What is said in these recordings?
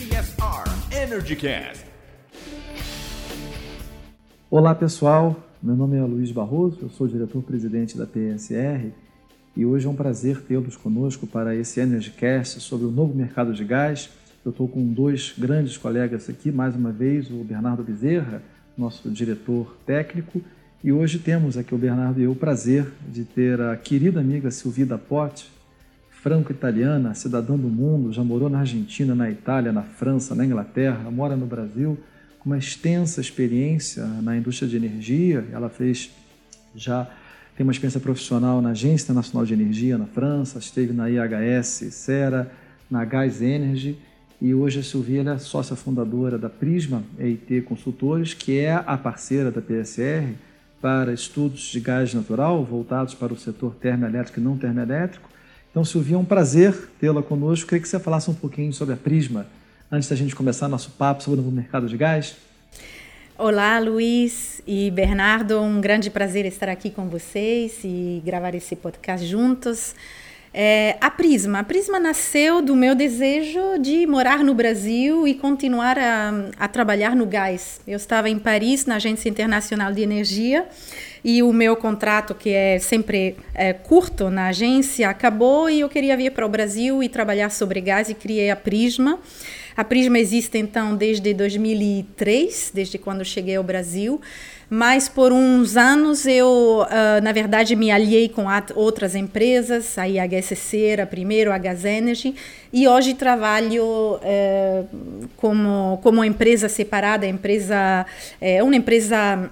CSR Energy Cast. Olá pessoal, meu nome é Luiz Barroso, eu sou diretor-presidente da PSR e hoje é um prazer tê-los conosco para esse EnergyCast sobre o novo mercado de gás. Eu estou com dois grandes colegas aqui, mais uma vez, o Bernardo Bezerra, nosso diretor técnico, e hoje temos aqui o Bernardo e eu o prazer de ter a querida amiga Silvia Pote, franco-italiana, cidadã do mundo, já morou na Argentina, na Itália, na França, na Inglaterra, mora no Brasil, com uma extensa experiência na indústria de energia. Ela fez já tem uma experiência profissional na Agência Nacional de Energia na França, esteve na IHS, Sera, na Gás Energy e hoje a Silvia é sócia fundadora da Prisma EIT Consultores, que é a parceira da PSR para estudos de gás natural voltados para o setor termoelétrico e não termoelétrico. Então, Silvia, é um prazer tê-la conosco. Queria que você falasse um pouquinho sobre a Prisma antes da gente começar nosso papo sobre o novo mercado de gás. Olá, Luiz e Bernardo. Um grande prazer estar aqui com vocês e gravar esse podcast juntos. É, a Prisma. A Prisma nasceu do meu desejo de morar no Brasil e continuar a, a, trabalhar no gás. Eu estava em Paris, na Agência Internacional de Energia, e o meu contrato, que é sempre é, curto na agência, acabou e eu queria vir para o Brasil e trabalhar sobre gás e criei a Prisma. A Prisma existe então desde 2003, desde quando cheguei ao Brasil mas por uns anos eu, uh, na verdade, me aliei com outras empresas, a IHSC era primeiro, a Gas Energy, e hoje trabalho uh, como, como empresa separada, empresa, é uma empresa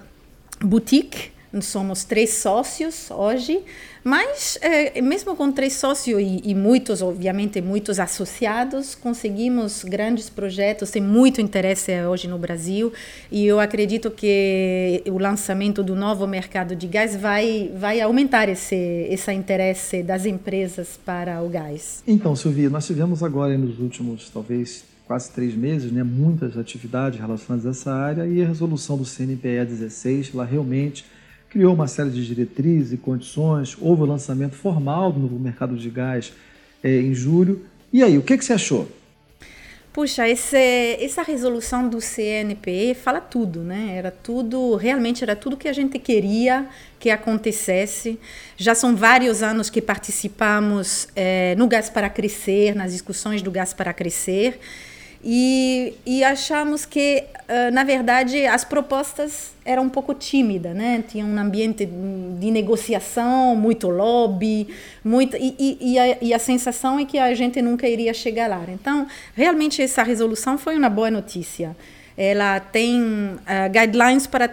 boutique, somos três sócios hoje, mas, é, mesmo com três sócios e, e, muitos, obviamente, muitos associados, conseguimos grandes projetos, tem muito interesse hoje no Brasil e eu acredito que o lançamento do novo mercado de gás vai, vai aumentar esse, esse interesse das empresas para o gás. Então, Silvia, nós tivemos agora nos últimos, talvez, quase três meses, né, muitas atividades relacionadas a essa área e a resolução do CNPE 16, ela realmente criou uma série de diretrizes e condições, houve o lançamento formal do novo mercado de gás é, em julho. E aí, o que, que você achou? Puxa, esse, essa resolução do CNPE fala tudo, né? Era tudo, realmente era tudo que a gente queria que acontecesse. Já são vários anos que participamos é, no Gás para Crescer, nas discussões do Gás para Crescer. E, e achamos que, uh, na verdade, as propostas eram um pouco tímidas, né? Tinha um ambiente de negociação, muito lobby, muito, e, e, e, a, e a sensação é que a gente nunca iria chegar lá. Então, realmente, essa resolução foi uma boa notícia. Ela tem uh, guidelines para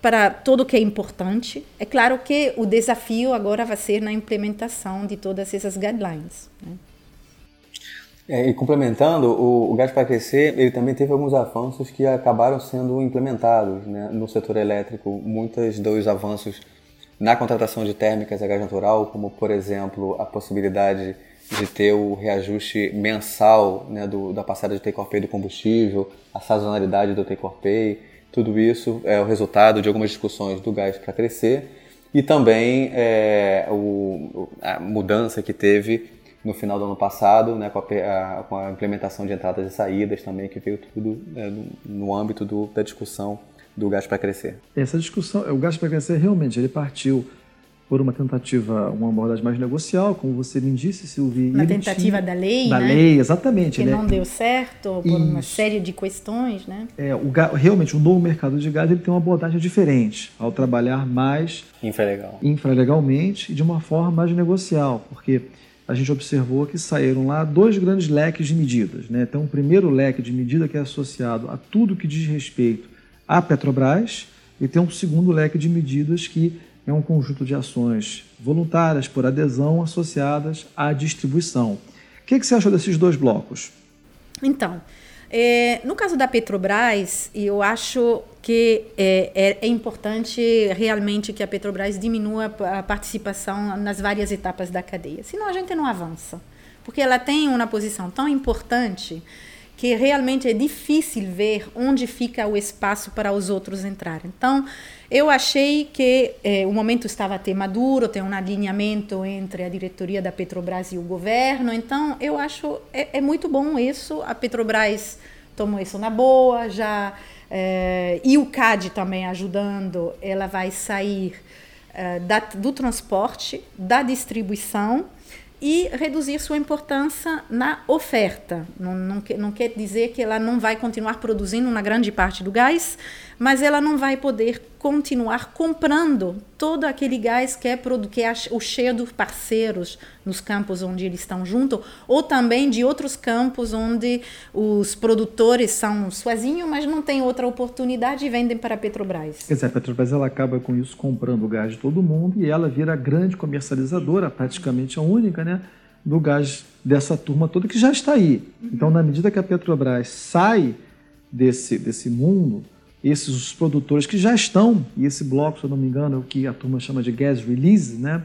para tudo que é importante. É claro que o desafio agora vai ser na implementação de todas essas guidelines. Né? É, e complementando, o, o Gás para Crescer, ele também teve alguns avanços que acabaram sendo implementados né, no setor elétrico. Muitos dos avanços na contratação de térmicas a gás natural, como, por exemplo, a possibilidade de ter o reajuste mensal né, do, da passada de take-or-pay do combustível, a sazonalidade do take-or-pay, tudo isso é o resultado de algumas discussões do Gás para Crescer e também é, o, a mudança que teve no final do ano passado, né, com, a, a, com a implementação de entradas e saídas também, que veio tudo né, no, no, âmbito do, da discussão do gás para crescer. Essa discussão, o gás para crescer realmente, ele partiu por uma tentativa, uma abordagem mais negocial, como você me disse, Silvia. Uma tentativa tinha, da lei, da né? lei, exatamente. Que né? não deu certo por Isso. uma série de questões, né? É, o, realmente, o novo mercado de gás ele tem uma abordagem diferente, ao trabalhar mais infralegal. infralegalmente e de uma forma mais negocial, porque a gente observou que saíram lá dois grandes leques de medidas. Né? Então, o primeiro leque de medida que é associado a tudo que diz respeito à Petrobras, e tem um segundo leque de medidas que é um conjunto de ações voluntárias por adesão associadas à distribuição. O que, que você achou desses dois blocos? Então, é, no caso da Petrobras, eu acho que é, é, é, importante realmente que a Petrobras diminua a participação nas várias etapas da cadeia, senão a gente não avança. Porque ela tem uma posição tão importante que realmente é difícil ver onde fica o espaço para os outros entrarem. Então, eu achei que eh, o momento estava até maduro, tem um alinhamento entre a diretoria da Petrobras e o governo. Então, eu acho é, é muito bom isso. A Petrobras tomou isso na boa, já eh, e o CAD também ajudando. Ela vai sair eh, da, do transporte, da distribuição e reduzir sua importância na oferta. Não, não, não, quer dizer que ela não vai continuar produzindo uma grande parte do gás, mas ela não vai poder continuar comprando todo aquele gás que é, que é o cheio dos parceiros nos campos onde eles estão juntos, ou também de outros campos onde os produtores são sozinhos, mas não têm outra oportunidade e vendem para a Petrobras. Quer dizer, a Petrobras ela acaba com isso comprando o gás de todo mundo e ela vira a grande comercializadora, praticamente a única, né? do gás dessa turma toda que já está aí. Então, na medida que a Petrobras sai desse, desse mundo, esses produtores que já estão, e esse bloco, se eu não me engano, é o que a turma chama de gas release, né?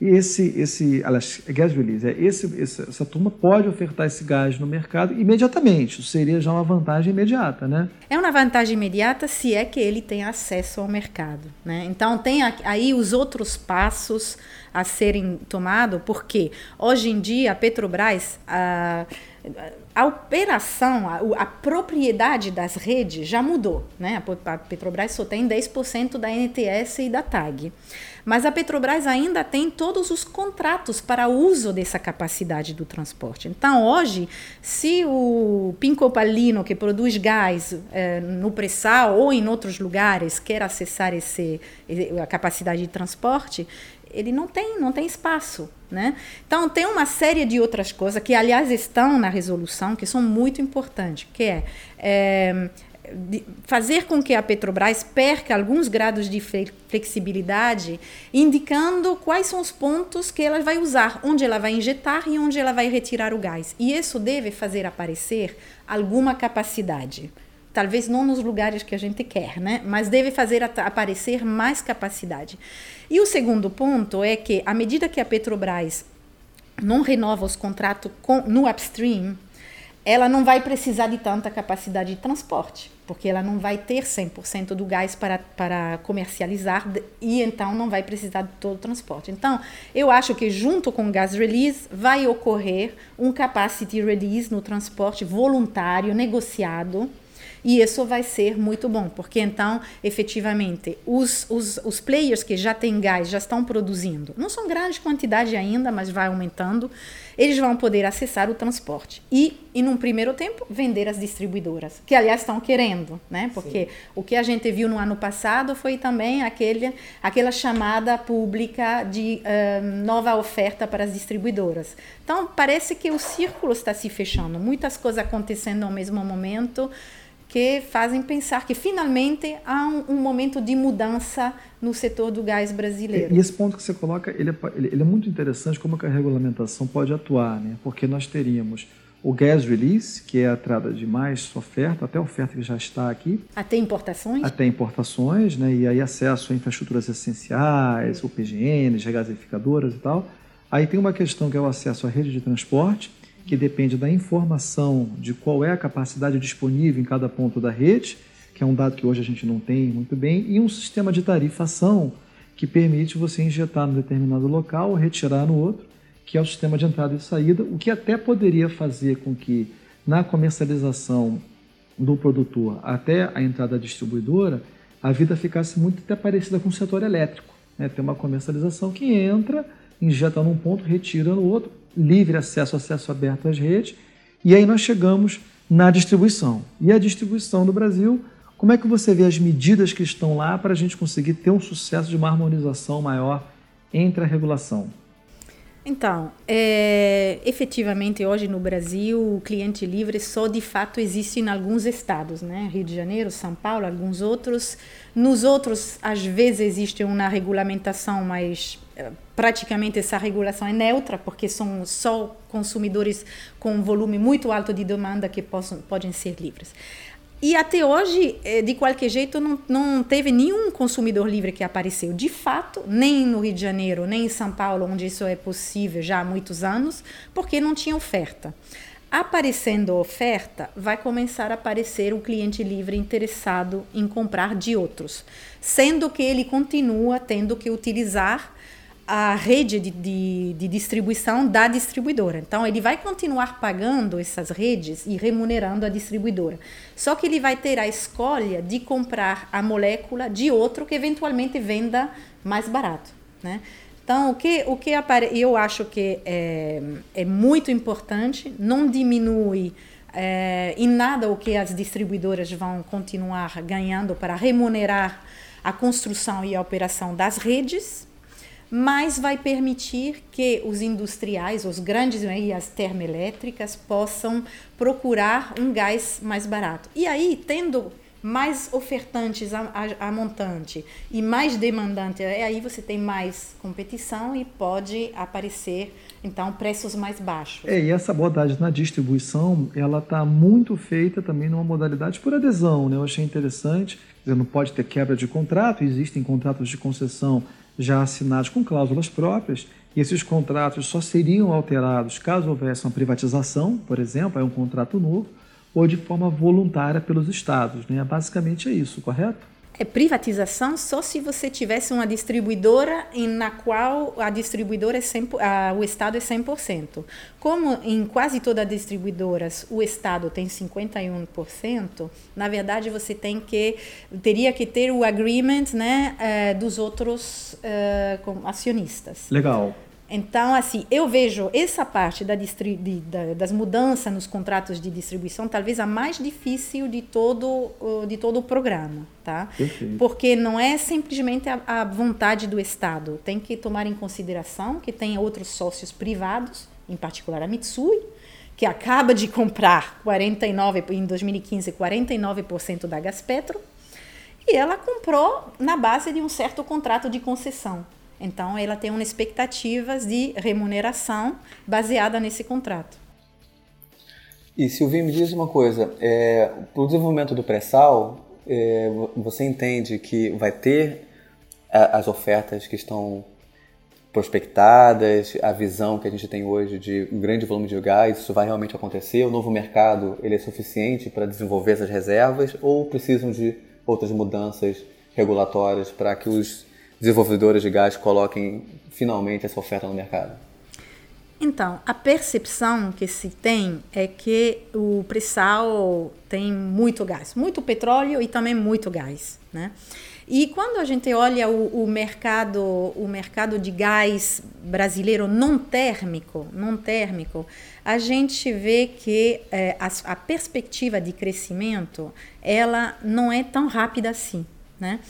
E esse, esse aliás, gas release, é esse, esse, essa turma pode ofertar esse gás no mercado imediatamente. Seria já uma vantagem imediata, né? É uma vantagem imediata se é que ele tem acesso ao mercado, né? Então tem aí os outros passos a serem tomados, porque hoje em dia a Petrobras a operação, a, a, propriedade das redes já mudou. Né? A Petrobras só tem 10% da NTS e da TAG. Mas a Petrobras ainda tem todos os contratos para uso dessa capacidade do transporte. Então, hoje, se o Pincopalino, que produz gás eh, no pré-sal ou em outros lugares, quer acessar esse, a capacidade de transporte, ele não tem, não tem espaço, né? Então tem uma série de outras coisas que aliás estão na resolução que são muito importantes, que é, é fazer com que a Petrobras perca alguns graus de flexibilidade, indicando quais são os pontos que ela vai usar, onde ela vai injetar e onde ela vai retirar o gás. E isso deve fazer aparecer alguma capacidade talvez não nos lugares que a gente quer, né? Mas deve fazer aparecer mais capacidade. E o segundo ponto é que, à medida que a Petrobras não renova os contratos com, no upstream, ela não vai precisar de tanta capacidade de transporte, porque ela não vai ter 100% do gás para, para comercializar e então não vai precisar de todo o transporte. Então, eu acho que junto com o gas release vai ocorrer um capacity release no transporte voluntário, negociado, e isso vai ser muito bom, porque então, efetivamente, os, os, os players que já têm gás, já estão produzindo, não são grande quantidade ainda, mas vai aumentando, eles vão poder acessar o transporte. E, e num primeiro tempo, vender as distribuidoras, que aliás estão querendo, né? Porque Sim. o que a gente viu no ano passado foi também aquele, aquela chamada pública de uh, nova oferta para as distribuidoras. Então, parece que o círculo está se fechando, muitas coisas acontecendo ao mesmo momento que fazem pensar que finalmente há um, um, momento de mudança no setor do gás brasileiro. E esse ponto que você coloca, ele é, ele é muito interessante como a regulamentação pode atuar, né? porque nós teríamos o gas release, que é a entrada de mais oferta, até oferta que já está aqui. Até importações? Até importações, né? e aí acesso a infraestruturas essenciais, o PGNs, regasificadoras e tal. Aí tem uma questão que é o acesso à rede de transporte, que depende da informação de qual é a capacidade disponível em cada ponto da rede, que é um dado que hoje a gente não tem muito bem, e um sistema de tarifação que permite você injetar no determinado local, retirar no outro, que é o sistema de entrada e saída, o que até poderia fazer com que na comercialização do produtor até a entrada da distribuidora, a vida ficasse muito até parecida com o setor elétrico. Né? Tem uma comercialização que entra, injeta num ponto, retira no outro, livre acesso, acesso aberto às redes. E aí nós chegamos na distribuição. E a distribuição no Brasil, como é que você vê as medidas que estão lá para a gente conseguir ter um sucesso de uma harmonização maior entre a regulação? Então, é, efetivamente hoje no Brasil o cliente livre só de fato existe em alguns estados, né? Rio de Janeiro, São Paulo, alguns outros. Nos outros, às vezes existe uma regulamentação, mas é, praticamente essa regulação é neutra, porque são só consumidores com um volume muito alto de demanda que possam, podem ser livres. E até hoje, eh, de qualquer jeito, não, não teve nenhum consumidor livre que apareceu. De fato, nem no Rio de Janeiro, nem em São Paulo, onde isso é possível já há muitos anos, porque não tinha oferta. Aparecendo oferta, vai começar a aparecer o cliente livre interessado em comprar de outros, sendo que ele continua tendo que utilizar a rede de, de, de, distribuição da distribuidora. Então, ele vai continuar pagando essas redes e remunerando a distribuidora. Só que ele vai ter a escolha de comprar a molécula de outro que eventualmente venda mais barato. Né? Então, o que, o que eu acho que é, é muito importante, não diminui é, em nada o que as distribuidoras vão continuar ganhando para remunerar a construção e a operação das redes, mas vai permitir que os industriais, os grandes né, e as termoelétricas possam procurar um gás mais barato. E aí, tendo mais ofertantes a, a, a, montante e mais demandante, é aí você tem mais competição e pode aparecer então preços mais baixos. É, e essa abordagem na distribuição, ela está muito feita também numa modalidade por adesão, né? Eu achei interessante, dizer, não pode ter quebra de contrato, existem contratos de concessão já assinados com cláusulas próprias, e esses contratos só seriam alterados caso houvesse uma privatização, por exemplo, é um contrato novo, ou de forma voluntária pelos estados. Né? Basicamente é isso, correto? É privatização só se você tivesse uma distribuidora em, na qual a distribuidora é 100, a, o Estado é 100%. Como em quase todas as distribuidoras o Estado tem 51%, na verdade você tem que teria que ter o agreement né, é, dos outros é, acionistas. Legal. Então, assim, eu vejo essa parte da de, da, das mudanças nos contratos de distribuição talvez a mais difícil de todo, de todo o programa, tá? Perfeito. Porque não é simplesmente a, a, vontade do Estado. Tem que tomar em consideração que tem outros sócios privados, em particular a Mitsui, que acaba de comprar 49 em 2015 49% da Gaspetro, e ela comprou na base de um certo contrato de concessão. Então, ela tem uma expectativa de remuneração baseada nesse contrato. E Silvia, me diz uma coisa: é, para o desenvolvimento do pré-sal, é, você entende que vai ter as ofertas que estão prospectadas, a visão que a gente tem hoje de um grande volume de gás, isso vai realmente acontecer? O novo mercado ele é suficiente para desenvolver essas reservas ou precisam de outras mudanças regulatórias para que os desenvolvedores de gás coloquem finalmente essa oferta no mercado? Então, a percepção que se tem é que o pré-sal tem muito gás, muito petróleo e também muito gás, né? E quando a gente olha o, o, mercado, o mercado de gás brasileiro não térmico, não térmico, a gente vê que é, a, a perspectiva de crescimento ela não é tão rápida assim, né?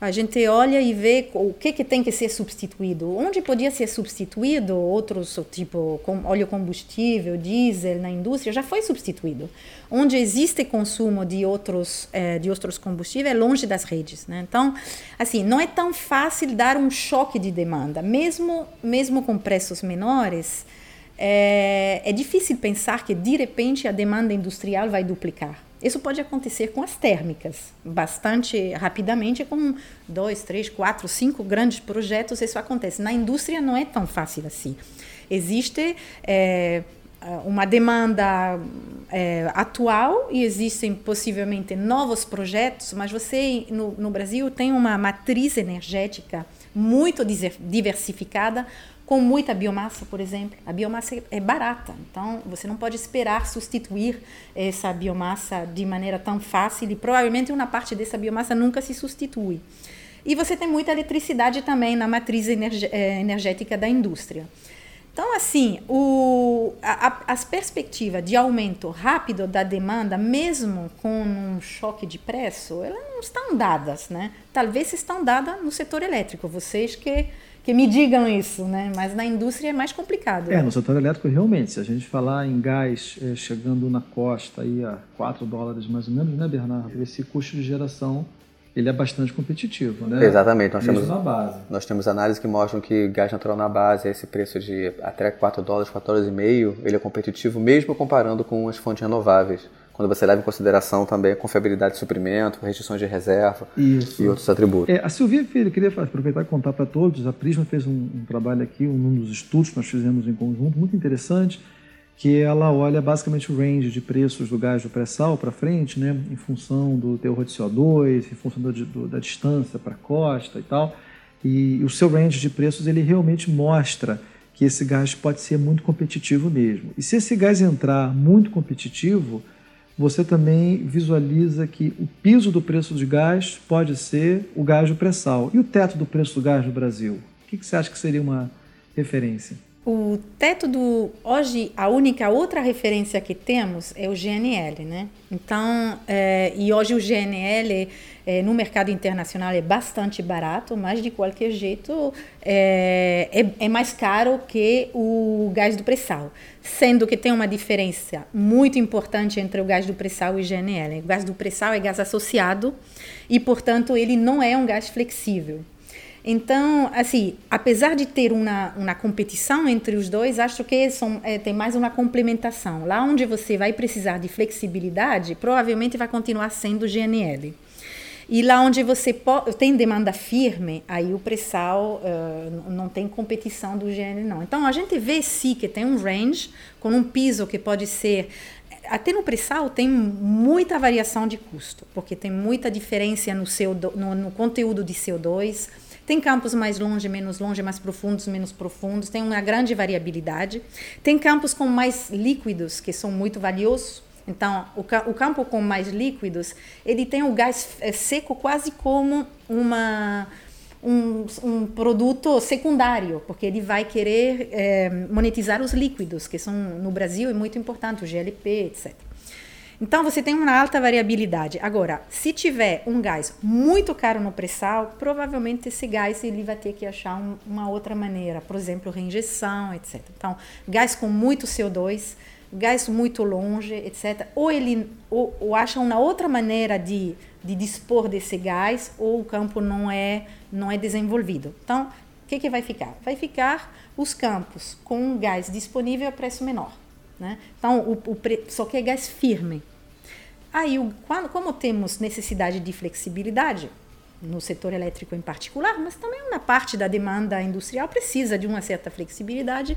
A gente olha e vê o que, que tem que ser substituído. Onde podia ser substituído outros, tipo óleo combustível, diesel na indústria, já foi substituído. Onde existe consumo de outros, é, de outros combustíveis é longe das redes. Né? Então, assim, não é tão fácil dar um choque de demanda. Mesmo, mesmo com preços menores, é, é difícil pensar que, de repente, a demanda industrial vai duplicar. Isso pode acontecer com as térmicas, bastante rapidamente, com dois, três, quatro, cinco grandes projetos, isso acontece. Na indústria não é tão fácil assim. Existe é, uma demanda é, atual e existem possivelmente novos projetos, mas você no, no Brasil tem uma matriz energética muito diversificada, com muita biomassa, por exemplo. A biomassa é barata, então você não pode esperar substituir essa biomassa de maneira tão fácil e provavelmente uma parte dessa biomassa nunca se substitui. E você tem muita eletricidade também na matriz eh, energética da indústria. Então, assim, o, a, as perspectivas de aumento rápido da demanda, mesmo com um choque de preço, elas não estão dadas, né? Talvez estão dadas no setor elétrico. Vocês que que me digam isso, né? Mas na indústria é mais complicado. É, no setor elétrico realmente, se a gente falar em gás é, chegando na costa aí a 4 dólares mais ou menos, né, Bernardo? Esse custo de geração ele é bastante competitivo, né? Exatamente. Nós temos, na base. Nós temos análises que mostram que gás natural na base, esse preço de até 4 dólares, 4 dólares e meio, ele é competitivo mesmo comparando com as fontes renováveis quando você leva em consideração também a confiabilidade de suprimento, restrições de reserva Isso. e outros atributos. É, a Silvia Filho, queria aproveitar e contar para todos, a Prisma fez um, um, trabalho aqui, um dos estudos que nós fizemos em conjunto, muito interessante, que ela olha basicamente o range de preços do gás do pré-sal para frente, né, em função do teor de CO2, em função do, do, da distância para a costa e tal. E, e o seu range de preços ele realmente mostra que esse gás pode ser muito competitivo mesmo. E se esse gás entrar muito competitivo, você também visualiza que o piso do preço de gás pode ser o gás do pré-sal. E o teto do preço do gás no Brasil? O que você acha que seria uma referência? O teto do. Hoje, a única outra referência que temos é o GNL, né? Então, é, e hoje o GNL é, no mercado internacional é bastante barato, mas de qualquer jeito é, é, é mais caro que o gás do pré-sal. Sendo que tem uma diferença muito importante entre o gás do pré-sal e o GNL. O gás do pré-sal é gás associado e, portanto, ele não é um gás flexível. Então, assim, apesar de ter uma, uma competição entre os dois, acho que são, é, tem mais uma complementação. Lá onde você vai precisar de flexibilidade, provavelmente vai continuar sendo GNL. E lá onde você tem demanda firme, aí o pré-sal uh, não tem competição do GNL, não. Então, a gente vê sim que tem um range com um piso que pode ser até no pré-sal tem muita variação de custo, porque tem muita diferença no, CO2, no, no conteúdo de CO2, tem campos mais longe, menos longe, mais profundos, menos profundos, tem uma grande variabilidade. Tem campos com mais líquidos, que são muito valiosos. Então, o, o campo com mais líquidos, ele tem o gás é, seco quase como uma, um, um, produto secundário, porque ele vai querer é, monetizar os líquidos, que são no Brasil é muito importante, o GLP, etc. Então você tem uma alta variabilidade. Agora, se tiver um gás muito caro no pré-sal, provavelmente esse gás ele vai ter que achar um, uma outra maneira, por exemplo, reinjeção, etc. Então, gás com muito CO2, gás muito longe, etc. Ou ele ou, ou acha uma outra maneira de, de dispor desse gás, ou o campo não é não é desenvolvido. Então, o que, que vai ficar? Vai ficar os campos com gás disponível a preço menor. Né? Então, o, o pre... só que é gás firme. Aí, o, como temos necessidade de flexibilidade, no setor elétrico em particular, mas também na parte da demanda industrial precisa de uma certa flexibilidade,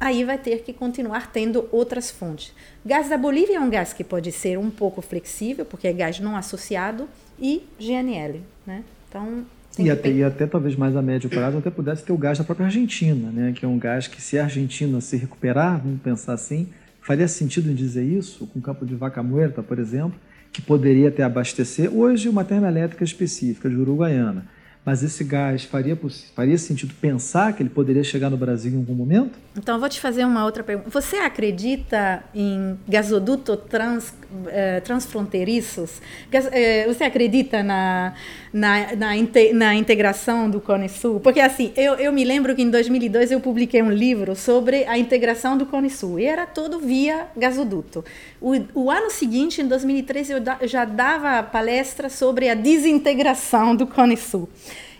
aí vai ter que continuar tendo outras fontes. Gás da Bolívia é um gás que pode ser um pouco flexível, porque é gás não associado, e GNL. Né? Então, e até, e até talvez mais a médio prazo até pudesse ter o gás da própria Argentina, né? que é um gás que se a Argentina se recuperar, vamos pensar assim, faria sentido em dizer isso, com o campo de Vaca Muerta, por exemplo, que poderia até abastecer hoje uma termoelétrica específica de Uruguaiana mas esse gás faria, faria sentido pensar que ele poderia chegar no Brasil em algum momento? Então, vou te fazer uma outra pergunta. Você acredita em gasoduto trans, eh, transfronteiriços? Gas, eh, você acredita na, na, na, inte, na, integração do Cone Sul? Porque, assim, eu, eu me lembro que em 2002 eu publiquei um livro sobre a integração do Cone Sul e era todo via gasoduto. O, o ano seguinte, em 2013, eu, da, eu já dava palestra sobre a desintegração do Cone Sul.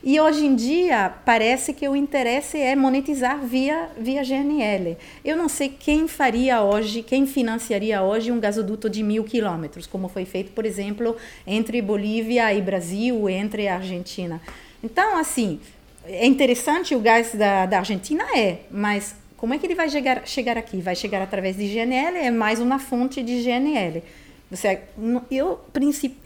E hoje em dia parece que o interesse é monetizar via, via GNL. Eu não sei quem faria hoje, quem financiaria hoje um gasoduto de mil quilômetros, como foi feito, por exemplo, entre Bolívia e Brasil, entre a Argentina. Então, assim, é interessante o gás da, da Argentina? É, mas como é que ele vai chegar, chegar aqui? Vai chegar através de GNL? É mais uma fonte de GNL. Você, eu,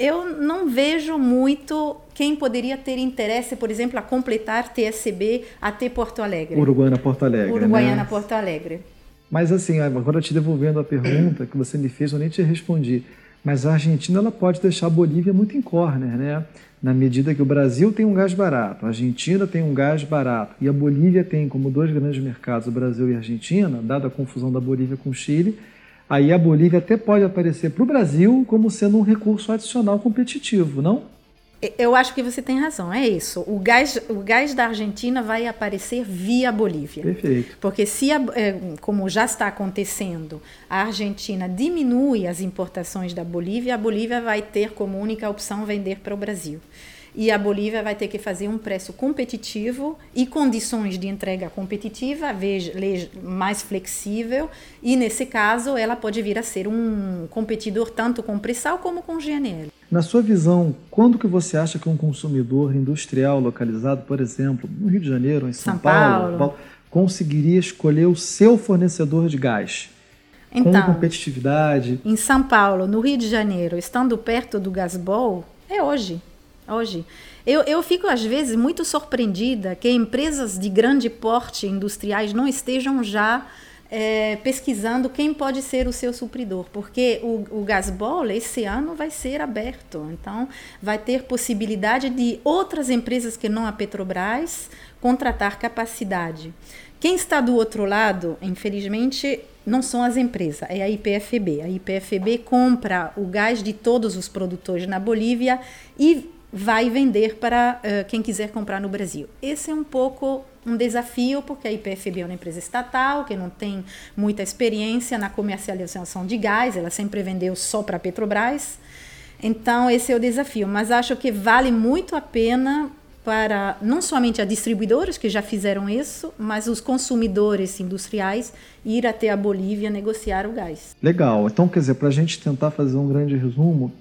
eu não vejo muito quem poderia ter interesse, por exemplo, a completar TSB até Porto Alegre. Uruguaiana Porto Alegre. Uruguaiana né? Porto Alegre. Mas assim, agora te devolvendo a pergunta que você me fez, eu nem te respondi. Mas a Argentina ela pode deixar a Bolívia muito em corner, né? Na medida que o Brasil tem um gás barato, a Argentina tem um gás barato e a Bolívia tem como dois grandes mercados, o Brasil e a Argentina, dada a confusão da Bolívia com o Chile, aí a Bolívia até pode aparecer para o Brasil como sendo um recurso adicional competitivo, não? Eu acho que você tem razão, é isso. O gás, o gás da Argentina vai aparecer via Bolívia. Perfeito. Porque se, a, é, como já está acontecendo, a Argentina diminui as importações da Bolívia, a Bolívia vai ter como única opção vender para o Brasil e a Bolívia vai ter que fazer um preço competitivo e condições de entrega competitiva, mais flexível, e nesse caso ela pode vir a ser um competidor tanto com pré-sal como com GNL. Na sua visão, quando que você acha que um consumidor industrial localizado, por exemplo, no Rio de Janeiro, em São, São Paulo, Paulo, conseguiria escolher o seu fornecedor de gás? Então, com competitividade. Em São Paulo, no Rio de Janeiro, estando perto do Gasbol, é hoje. Hoje. Eu, eu fico, às vezes, muito surpreendida que empresas de grande porte industriais não estejam já é, pesquisando quem pode ser o seu supridor, porque o, o Gasbol esse ano vai ser aberto, então vai ter possibilidade de outras empresas que não a Petrobras contratar capacidade. Quem está do outro lado, infelizmente, não são as empresas, é a IPFB. A IPFB compra o gás de todos os produtores na Bolívia e vai vender para uh, quem quiser comprar no Brasil. Esse é um pouco um desafio, porque a IPFB é uma empresa estatal que não tem muita experiência na comercialização de gás, ela sempre vendeu só para a Petrobras. Então, esse é o desafio. Mas acho que vale muito a pena para não somente a distribuidores que já fizeram isso, mas os consumidores industriais ir até a Bolívia negociar o gás. Legal. Então, quer dizer, para a gente tentar fazer um grande resumo,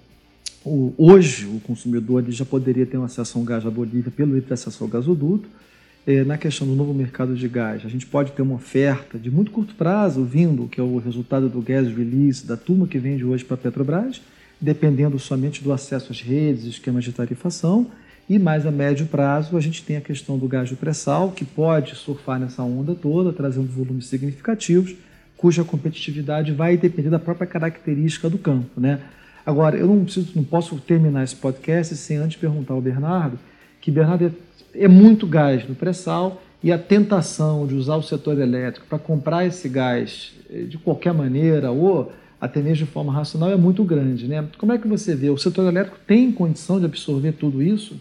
hoje o consumidor já poderia ter um acesso a um gás da Bolívia pelo livre acesso ao gasoduto. É, na questão do novo mercado de gás, a gente pode ter uma oferta de muito curto prazo vindo, que é o resultado do gas release da turma que vende hoje para a Petrobras, dependendo somente do acesso às redes, esquemas de tarifação e mais a médio prazo, a gente tem a questão do gás de pré-sal, que pode surfar nessa onda toda, trazendo volumes significativos, cuja competitividade vai depender da própria característica do campo. Né? Agora, eu não, preciso, não posso terminar esse podcast sem antes perguntar ao Bernardo, que Bernardo é, é muito gás no pré-sal e a tentação de usar o setor elétrico para comprar esse gás eh, de qualquer maneira ou até mesmo de forma racional é muito grande. Né? Como é que você vê? O setor elétrico tem condição de absorver tudo isso?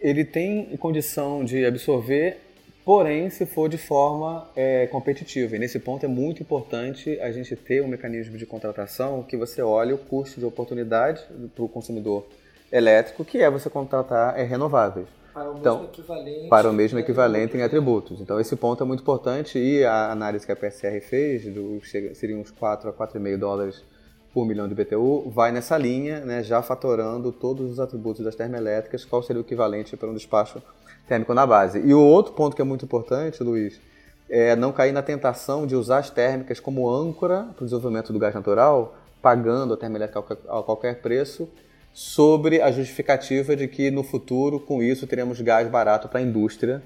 ele tem condição de absorver, porém se for de forma é, competitiva. E nesse ponto é muito importante a gente ter um mecanismo de contratação que você olhe o custo de oportunidade para o consumidor elétrico, que é você contratar é, renováveis. Para o então, mesmo equivalente. Para o mesmo equivalente em atributos. Então, esse ponto é muito importante e a análise que a PSR fez, do, seriam uns 4 a 4,5 dólares por milhão de BTU vai nessa linha, né, já fatorando todos os atributos das termoelétricas, qual seria o equivalente para um despacho térmico na base. E o outro ponto que é muito importante, Luiz, é não cair na tentação de usar as térmicas como âncora para o desenvolvimento do gás natural, pagando a termoelétrica a qualquer preço, sobre a justificativa de que no futuro, com isso, teremos gás barato para a indústria,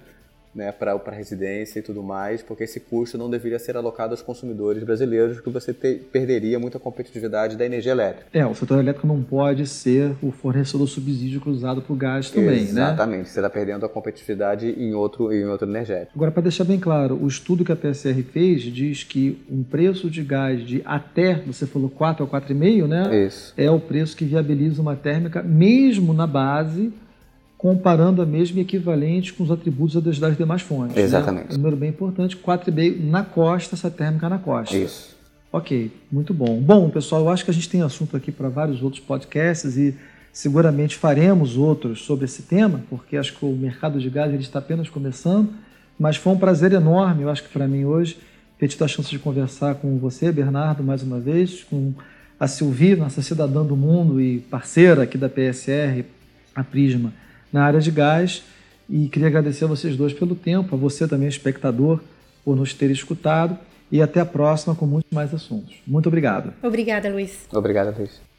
né, para a residência e tudo mais, porque esse custo não deveria ser alocado aos consumidores brasileiros, porque você perderia muita competitividade da energia elétrica. É, o setor elétrico não pode ser o fornecedor subsídio cruzado para o gás também, Exatamente, né? Exatamente, você está perdendo a competitividade em outro, em outro energético. Agora, para deixar bem claro, o estudo que a PSR fez diz que um preço de gás de até, você falou 4 a 4,5, né? Isso. É o preço que viabiliza uma térmica, mesmo na base comparando a mesma equivalente com os atributos das demais fontes. Né? Exatamente. Né? Um número bem importante, 4,5 na costa, essa térmica na costa. Isso. Ok, muito bom. Bom, pessoal, eu acho que a gente tem assunto aqui para vários outros podcasts e seguramente faremos outros sobre esse tema, porque acho que o mercado de gás ele está apenas começando, mas foi um prazer enorme, eu acho que para mim hoje, ter tido a chance de conversar com você, Bernardo, mais uma vez, com a Silvi, nossa cidadã do mundo e parceira aqui da PSR, a Prisma, na área de gás. E queria agradecer a vocês dois pelo tempo, a você também, espectador, por nos ter escutado. E até a próxima com muitos mais assuntos. Muito obrigado. Obrigada, Luiz. Obrigado, Luiz.